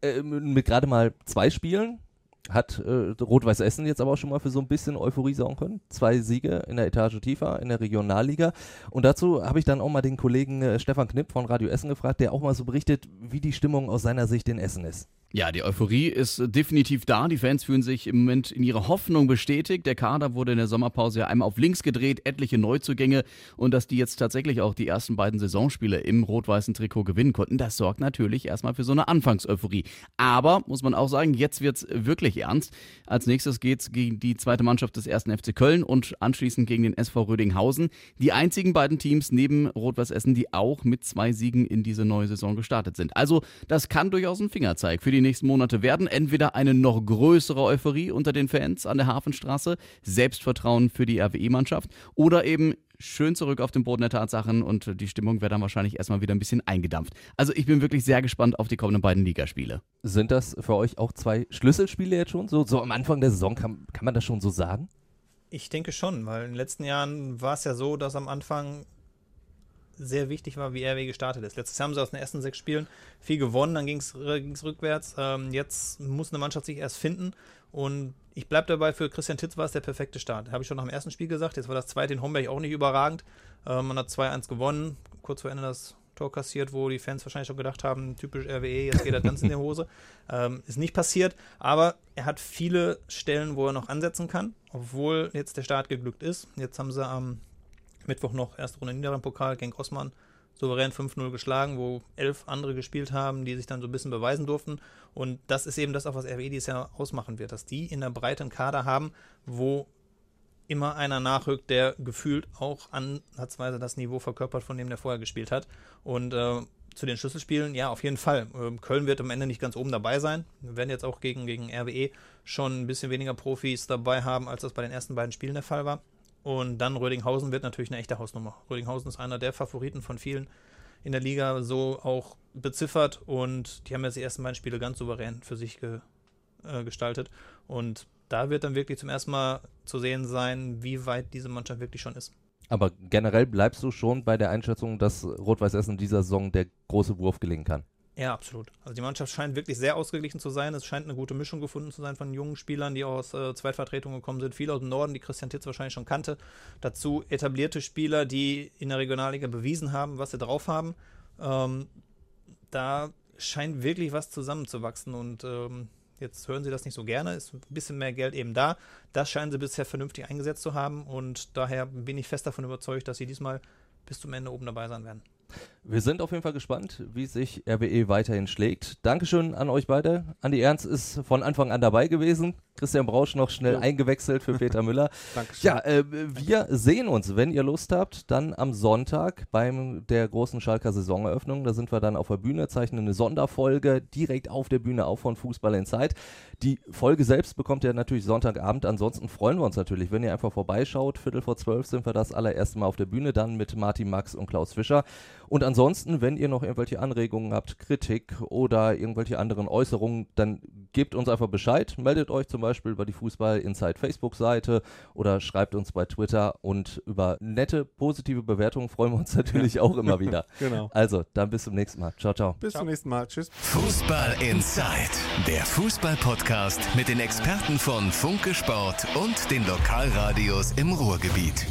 Äh, mit gerade mal zwei Spielen hat äh, Rot-Weiß Essen jetzt aber auch schon mal für so ein bisschen Euphorie sorgen können. Zwei Siege in der Etage tiefer, in der Regionalliga. Und dazu habe ich dann auch mal den Kollegen äh, Stefan Knipp von Radio Essen gefragt, der auch mal so berichtet, wie die Stimmung aus seiner Sicht in Essen ist. Ja, die Euphorie ist definitiv da. Die Fans fühlen sich im Moment in ihrer Hoffnung bestätigt. Der Kader wurde in der Sommerpause ja einmal auf links gedreht, etliche Neuzugänge und dass die jetzt tatsächlich auch die ersten beiden Saisonspiele im rot-weißen Trikot gewinnen konnten, das sorgt natürlich erstmal für so eine Anfangseuphorie. Aber, muss man auch sagen, jetzt wird es wirklich ernst. Als nächstes geht es gegen die zweite Mannschaft des ersten FC Köln und anschließend gegen den SV Rödinghausen. Die einzigen beiden Teams neben Rot-Weiß Essen, die auch mit zwei Siegen in diese neue Saison gestartet sind. Also, das kann durchaus ein Fingerzeig für die nächsten Monate werden. Entweder eine noch größere Euphorie unter den Fans an der Hafenstraße, Selbstvertrauen für die RWE-Mannschaft oder eben schön zurück auf den Boden der Tatsachen und die Stimmung wird dann wahrscheinlich erstmal wieder ein bisschen eingedampft. Also ich bin wirklich sehr gespannt auf die kommenden beiden Ligaspiele. Sind das für euch auch zwei Schlüsselspiele jetzt schon? So, so am Anfang der Saison kann, kann man das schon so sagen? Ich denke schon, weil in den letzten Jahren war es ja so, dass am Anfang sehr wichtig war, wie RW gestartet ist. Letztes Jahr haben sie aus den ersten sechs Spielen viel gewonnen, dann ging es rückwärts. Ähm, jetzt muss eine Mannschaft sich erst finden und ich bleibe dabei, für Christian Titz war es der perfekte Start. Habe ich schon nach dem ersten Spiel gesagt. Jetzt war das zweite in Homberg auch nicht überragend. Ähm, man hat 2-1 gewonnen, kurz vor Ende das Tor kassiert, wo die Fans wahrscheinlich schon gedacht haben, typisch RWE, jetzt geht er ganz in die Hose. [LAUGHS] Ähm, ist nicht passiert, aber er hat viele Stellen, wo er noch ansetzen kann, obwohl jetzt der Start geglückt ist. Jetzt haben sie am Mittwoch noch erste Runde Niederrhein-Pokal gegen Osman souverän 5-0 geschlagen, wo elf andere gespielt haben, die sich dann so ein bisschen beweisen durften. Und das ist eben das, auch was RWE dieses Jahr ausmachen wird, dass die in der breiten Kader haben, wo immer einer nachrückt, der gefühlt auch ansatzweise das Niveau verkörpert, von dem der vorher gespielt hat. Und äh, zu den Schlüsselspielen, ja, auf jeden Fall. Ähm, Köln wird am Ende nicht ganz oben dabei sein. Wir werden jetzt auch gegen, gegen RWE schon ein bisschen weniger Profis dabei haben, als das bei den ersten beiden Spielen der Fall war. Und dann Rödinghausen wird natürlich eine echte Hausnummer. Rödinghausen ist einer der Favoriten von vielen in der Liga so auch beziffert und die haben jetzt die ersten beiden Spiele ganz souverän für sich ge, äh, gestaltet. Und da wird dann wirklich zum ersten Mal zu sehen sein, wie weit diese Mannschaft wirklich schon ist. Aber generell bleibst du schon bei der Einschätzung, dass Rot-Weiß Essen dieser Saison der große Wurf gelingen kann? Ja, absolut. Also die Mannschaft scheint wirklich sehr ausgeglichen zu sein. Es scheint eine gute Mischung gefunden zu sein von jungen Spielern, die aus äh, Zweitvertretungen gekommen sind. Viele aus dem Norden, die Christian Titz wahrscheinlich schon kannte. Dazu etablierte Spieler, die in der Regionalliga bewiesen haben, was sie drauf haben. Ähm, da scheint wirklich was zusammenzuwachsen und ähm, Jetzt hören sie das nicht so gerne, ist ein bisschen mehr Geld eben da. Das scheinen sie bisher vernünftig eingesetzt zu haben und daher bin ich fest davon überzeugt, dass sie diesmal bis zum Ende oben dabei sein werden. Wir sind auf jeden Fall gespannt, wie sich RWE weiterhin schlägt. Dankeschön an euch beide. Andi Ernst ist von Anfang an dabei gewesen. Christian Brausch noch schnell ja. eingewechselt für Peter [LAUGHS] Müller. Dankeschön. Ja, äh, wir sehen uns, wenn ihr Lust habt, dann am Sonntag beim der großen Schalker Saisoneröffnung. Da sind wir dann auf der Bühne, zeichnen eine Sonderfolge direkt auf der Bühne auf von Fußball in Zeit. Die Folge selbst bekommt ihr natürlich Sonntagabend. Ansonsten freuen wir uns natürlich, wenn ihr einfach vorbeischaut. Viertel vor zwölf sind wir das allererste Mal auf der Bühne, dann mit Martin Max und Klaus Fischer. Und ansonsten, wenn ihr noch irgendwelche Anregungen habt, Kritik oder irgendwelche anderen Äußerungen, dann gebt uns einfach Bescheid. Meldet euch zum Beispiel über die Fußball Inside Facebook-Seite oder schreibt uns bei Twitter. Und über nette, positive Bewertungen freuen wir uns natürlich auch immer wieder. [LAUGHS] Genau. Also, dann bis zum nächsten Mal. Ciao, ciao. Bis ciao. zum nächsten Mal. Tschüss. Fußball Inside, der Fußball-Podcast mit den Experten von Funke Sport und den Lokalradios im Ruhrgebiet.